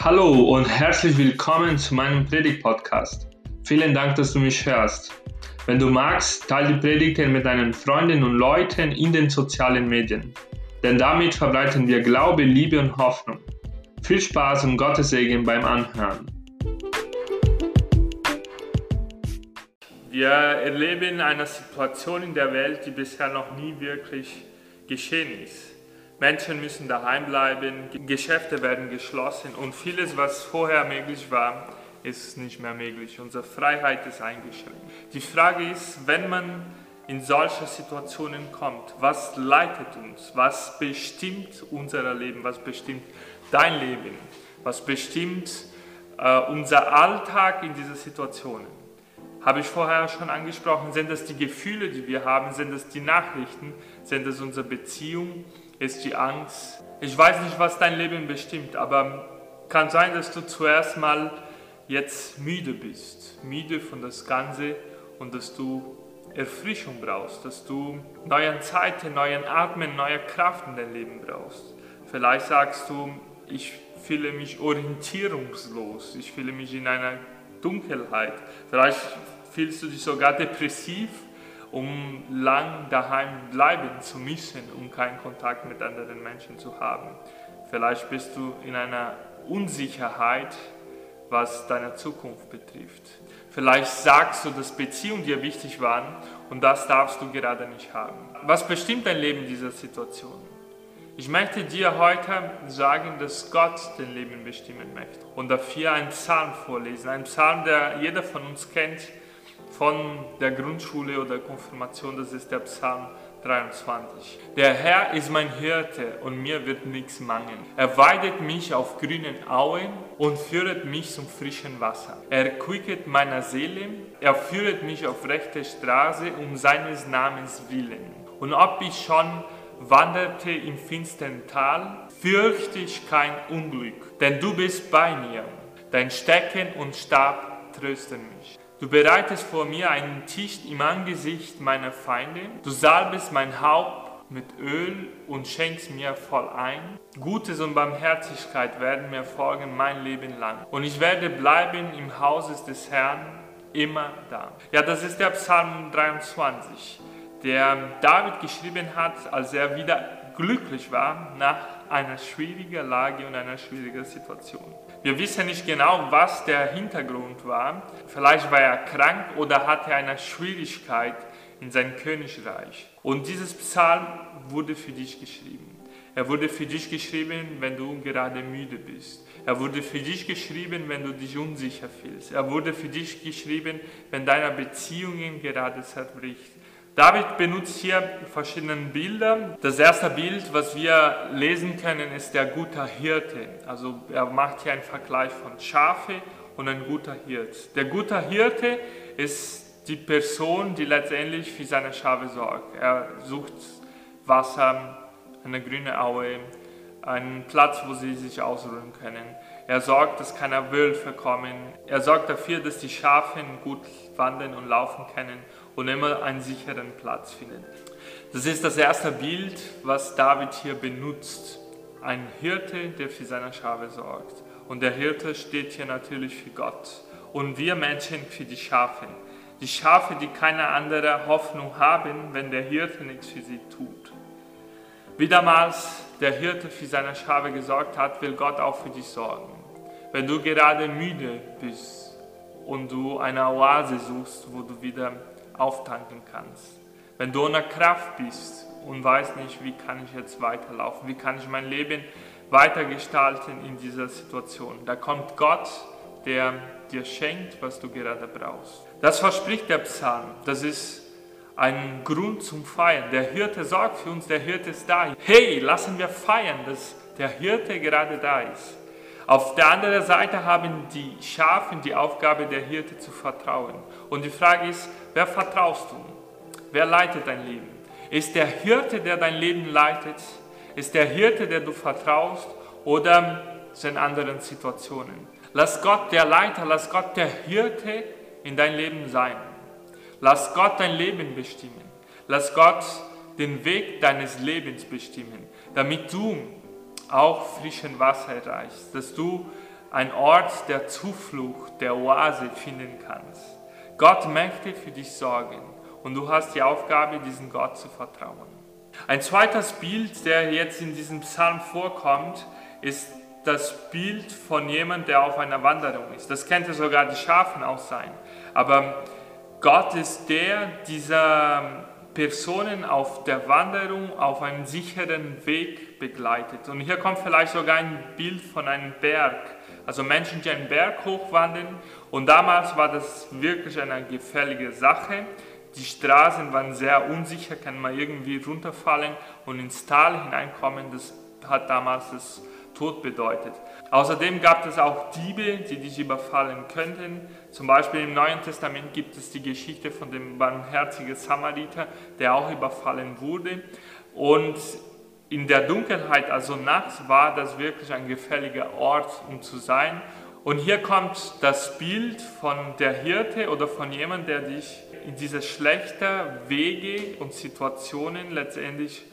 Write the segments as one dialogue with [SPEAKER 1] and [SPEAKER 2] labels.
[SPEAKER 1] Hallo und herzlich willkommen zu meinem Predigt-Podcast. Vielen Dank, dass du mich hörst. Wenn du magst, teile die Predigten mit deinen Freunden und Leuten in den sozialen Medien. Denn damit verbreiten wir Glaube, Liebe und Hoffnung. Viel Spaß und Gottes Segen beim Anhören. Wir erleben eine Situation in der Welt, die bisher noch nie wirklich geschehen ist. Menschen müssen daheim bleiben, Geschäfte werden geschlossen und vieles, was vorher möglich war, ist nicht mehr möglich. Unsere Freiheit ist eingeschränkt. Die Frage ist, wenn man in solche Situationen kommt, was leitet uns? Was bestimmt unser Leben? Was bestimmt dein Leben? Was bestimmt äh, unser Alltag in diesen Situationen? Habe ich vorher schon angesprochen, sind das die Gefühle, die wir haben, sind das die Nachrichten, sind das unsere Beziehung, ist die Angst. Ich weiß nicht, was dein Leben bestimmt, aber kann sein, dass du zuerst mal jetzt müde bist, müde von das Ganze und dass du Erfrischung brauchst, dass du neuen Zeiten, neuen Atmen, neue Kraft in dein Leben brauchst. Vielleicht sagst du, ich fühle mich orientierungslos, ich fühle mich in einer Dunkelheit. Vielleicht fühlst du dich sogar depressiv um lang daheim bleiben zu müssen, um keinen Kontakt mit anderen Menschen zu haben. Vielleicht bist du in einer Unsicherheit, was deine Zukunft betrifft. Vielleicht sagst du, dass Beziehungen dir wichtig waren und das darfst du gerade nicht haben. Was bestimmt dein Leben in dieser Situation? Ich möchte dir heute sagen, dass Gott dein Leben bestimmen möchte und dafür einen Psalm vorlesen. Ein Psalm, der jeder von uns kennt, von der Grundschule oder Konfirmation, das ist der Psalm 23. Der Herr ist mein Hirte und mir wird nichts mangeln. Er weidet mich auf grünen Auen und führet mich zum frischen Wasser. Er quicket meiner Seele, er führet mich auf rechte Straße um seines Namens willen. Und ob ich schon wanderte im finstern Tal, fürchte ich kein Unglück, denn du bist bei mir. Dein Stecken und Stab trösten mich. Du bereitest vor mir einen Tisch im Angesicht meiner Feinde. Du salbest mein Haupt mit Öl und schenkst mir voll ein. Gutes und Barmherzigkeit werden mir folgen mein Leben lang. Und ich werde bleiben im Hause des Herrn immer da. Ja, das ist der Psalm 23, der David geschrieben hat, als er wieder glücklich war nach einer schwierigen Lage und einer schwierigen Situation. Wir wissen nicht genau, was der Hintergrund war. Vielleicht war er krank oder hatte eine Schwierigkeit in seinem Königreich. Und dieses Psalm wurde für dich geschrieben. Er wurde für dich geschrieben, wenn du gerade müde bist. Er wurde für dich geschrieben, wenn du dich unsicher fühlst. Er wurde für dich geschrieben, wenn deine Beziehungen gerade zerbricht. David benutzt hier verschiedene Bilder. Das erste Bild, was wir lesen können, ist der gute Hirte. Also er macht hier einen Vergleich von Schafe und ein guter Hirt. Der gute Hirte ist die Person, die letztendlich für seine Schafe sorgt. Er sucht Wasser, eine grüne Aue, einen Platz, wo sie sich ausruhen können. Er sorgt, dass keine Wölfe kommen. Er sorgt dafür, dass die Schafe gut wandern und laufen können und immer einen sicheren Platz finden. Das ist das erste Bild, was David hier benutzt. Ein Hirte, der für seine Schafe sorgt. Und der Hirte steht hier natürlich für Gott. Und wir Menschen für die Schafe. Die Schafe, die keine andere Hoffnung haben, wenn der Hirte nichts für sie tut. Wie damals der Hirte für seine Schafe gesorgt hat, will Gott auch für dich sorgen. Wenn du gerade müde bist und du eine Oase suchst, wo du wieder auftanken kannst. Wenn du ohne Kraft bist und weißt nicht, wie kann ich jetzt weiterlaufen, wie kann ich mein Leben weitergestalten in dieser Situation, da kommt Gott, der dir schenkt, was du gerade brauchst. Das verspricht der Psalm. Das ist ein Grund zum Feiern. Der Hirte sorgt für uns, der Hirte ist da. Hey, lassen wir feiern, dass der Hirte gerade da ist. Auf der anderen Seite haben die Schafe die Aufgabe, der Hirte zu vertrauen. Und die Frage ist, wer vertraust du? Wer leitet dein Leben? Ist der Hirte, der dein Leben leitet? Ist der Hirte, der du vertraust? Oder sind andere Situationen? Lass Gott der Leiter, lass Gott der Hirte in dein Leben sein. Lass Gott dein Leben bestimmen. Lass Gott den Weg deines Lebens bestimmen, damit du auch frischen Wasser erreichst, dass du ein Ort der Zuflucht, der Oase finden kannst. Gott möchte für dich sorgen und du hast die Aufgabe, diesem Gott zu vertrauen. Ein zweites Bild, der jetzt in diesem Psalm vorkommt, ist das Bild von jemand, der auf einer Wanderung ist. Das könnte sogar die Schafen auch sein. Aber Gott ist der dieser Personen auf der Wanderung auf einen sicheren Weg begleitet. Und hier kommt vielleicht sogar ein Bild von einem Berg. Also Menschen, die einen Berg hochwandern. Und damals war das wirklich eine gefährliche Sache. Die Straßen waren sehr unsicher, kann man irgendwie runterfallen und ins Tal hineinkommen. Das hat damals das Tod bedeutet. Außerdem gab es auch Diebe, die dich überfallen könnten. Zum Beispiel im Neuen Testament gibt es die Geschichte von dem barmherzigen Samariter, der auch überfallen wurde. Und in der Dunkelheit, also nachts, war das wirklich ein gefährlicher Ort, um zu sein. Und hier kommt das Bild von der Hirte oder von jemandem, der dich in diese schlechten Wege und Situationen letztendlich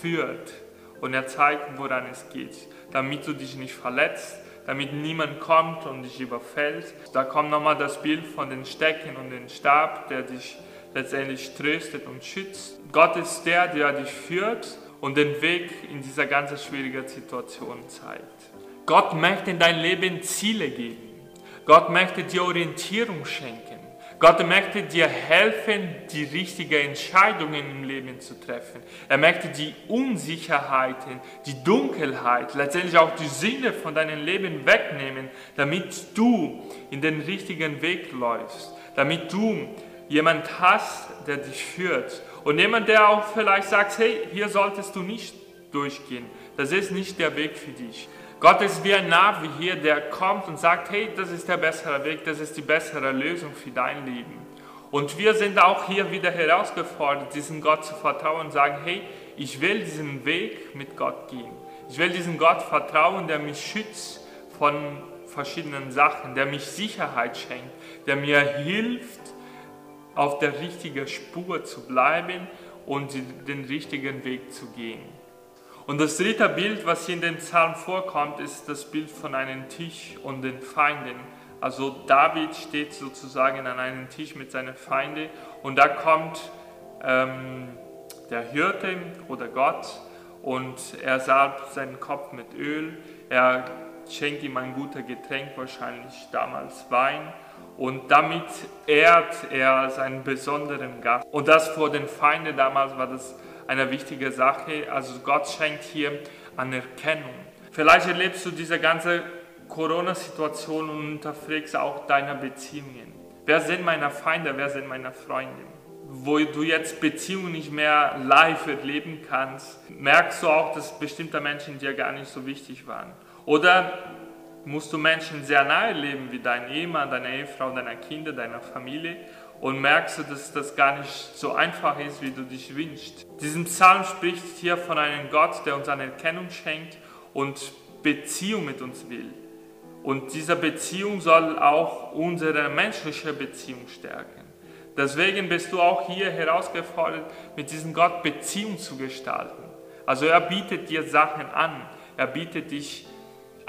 [SPEAKER 1] führt. Und er zeigt, woran es geht damit du dich nicht verletzt, damit niemand kommt und dich überfällt. Da kommt nochmal das Bild von den Stecken und dem Stab, der dich letztendlich tröstet und schützt. Gott ist der, der dich führt und den Weg in dieser ganz schwierigen Situation zeigt. Gott möchte in dein Leben Ziele geben. Gott möchte dir Orientierung schenken. Gott möchte dir helfen, die richtigen Entscheidungen im Leben zu treffen. Er möchte die Unsicherheiten, die Dunkelheit, letztendlich auch die Sinne von deinem Leben wegnehmen, damit du in den richtigen Weg läufst, damit du jemand hast, der dich führt und jemand, der auch vielleicht sagt, hey, hier solltest du nicht durchgehen. Das ist nicht der Weg für dich. Gott ist wie ein Navi hier, der kommt und sagt, hey, das ist der bessere Weg, das ist die bessere Lösung für dein Leben. Und wir sind auch hier wieder herausgefordert, diesem Gott zu vertrauen und sagen, hey, ich will diesen Weg mit Gott gehen. Ich will diesem Gott vertrauen, der mich schützt von verschiedenen Sachen, der mich Sicherheit schenkt, der mir hilft, auf der richtigen Spur zu bleiben und den richtigen Weg zu gehen. Und das dritte Bild, was hier in dem Psalm vorkommt, ist das Bild von einem Tisch und den Feinden. Also David steht sozusagen an einem Tisch mit seinen Feinden und da kommt ähm, der Hirte oder Gott und er salbt seinen Kopf mit Öl. Er schenkt ihm ein gutes Getränk, wahrscheinlich damals Wein. Und damit ehrt er seinen besonderen Gast. Und das vor den Feinden damals war das eine wichtige Sache. Also Gott schenkt hier Anerkennung. Vielleicht erlebst du diese ganze Corona-Situation und unterfragst auch deine Beziehungen. Wer sind meine Feinde, wer sind meine Freunde? Wo du jetzt Beziehungen nicht mehr live erleben kannst, merkst du auch, dass bestimmte Menschen dir gar nicht so wichtig waren. Oder musst du Menschen sehr nahe leben, wie dein Ehemann, deine Ehefrau, deine Kinder, deine Familie und merkst du, dass das gar nicht so einfach ist, wie du dich wünschst. Diesen Psalm spricht hier von einem Gott, der uns Anerkennung schenkt und Beziehung mit uns will. Und diese Beziehung soll auch unsere menschliche Beziehung stärken. Deswegen bist du auch hier herausgefordert, mit diesem Gott Beziehung zu gestalten. Also er bietet dir Sachen an. Er bietet dich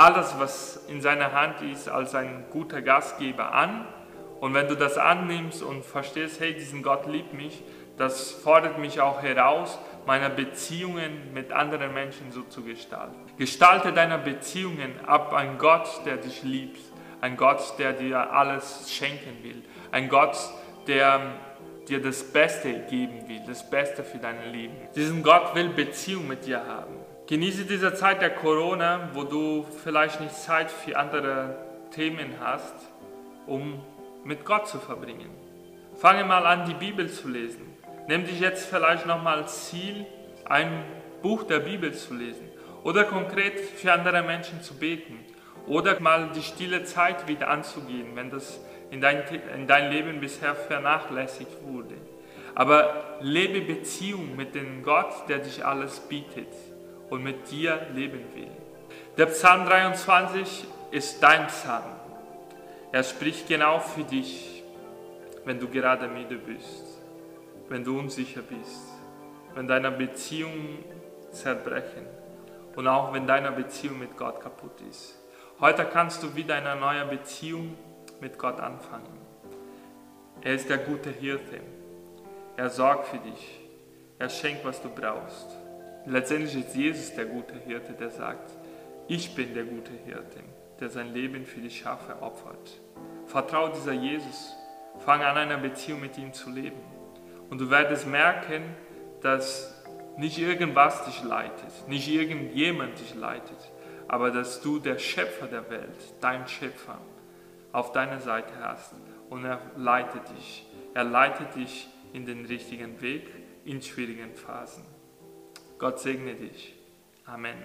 [SPEAKER 1] alles, was in seiner Hand ist, als ein guter Gastgeber an und wenn du das annimmst und verstehst, hey, diesen Gott liebt mich, das fordert mich auch heraus, meine Beziehungen mit anderen Menschen so zu gestalten. Gestalte deine Beziehungen ab ein Gott, der dich liebt, ein Gott, der dir alles schenken will, ein Gott, der dir das Beste geben will, das Beste für dein Leben. Diesen Gott will Beziehung mit dir haben. Genieße diese Zeit der Corona, wo du vielleicht nicht Zeit für andere Themen hast, um mit Gott zu verbringen. Fange mal an, die Bibel zu lesen. Nimm dich jetzt vielleicht nochmal Ziel, ein Buch der Bibel zu lesen oder konkret für andere Menschen zu beten oder mal die stille Zeit wieder anzugehen, wenn das in dein, in dein Leben bisher vernachlässigt wurde. Aber lebe Beziehung mit dem Gott, der dich alles bietet und mit dir leben will. Der Psalm 23 ist dein Psalm. Er spricht genau für dich, wenn du gerade müde bist, wenn du unsicher bist, wenn deine Beziehungen zerbrechen und auch wenn deine Beziehung mit Gott kaputt ist. Heute kannst du wieder eine neue Beziehung mit Gott anfangen. Er ist der gute Hirte. Er sorgt für dich. Er schenkt, was du brauchst. Letztendlich ist Jesus der gute Hirte, der sagt, ich bin der gute Hirte, der sein Leben für die Schafe opfert. Vertraue dieser Jesus. Fange an, eine Beziehung mit ihm zu leben. Und du wirst merken, dass nicht irgendwas dich leitet, nicht irgendjemand dich leitet, aber dass du der Schöpfer der Welt, dein Schöpfer, auf deiner Seite hast und er leitet dich. Er leitet dich in den richtigen Weg in schwierigen Phasen. Gott segne dich. Amen.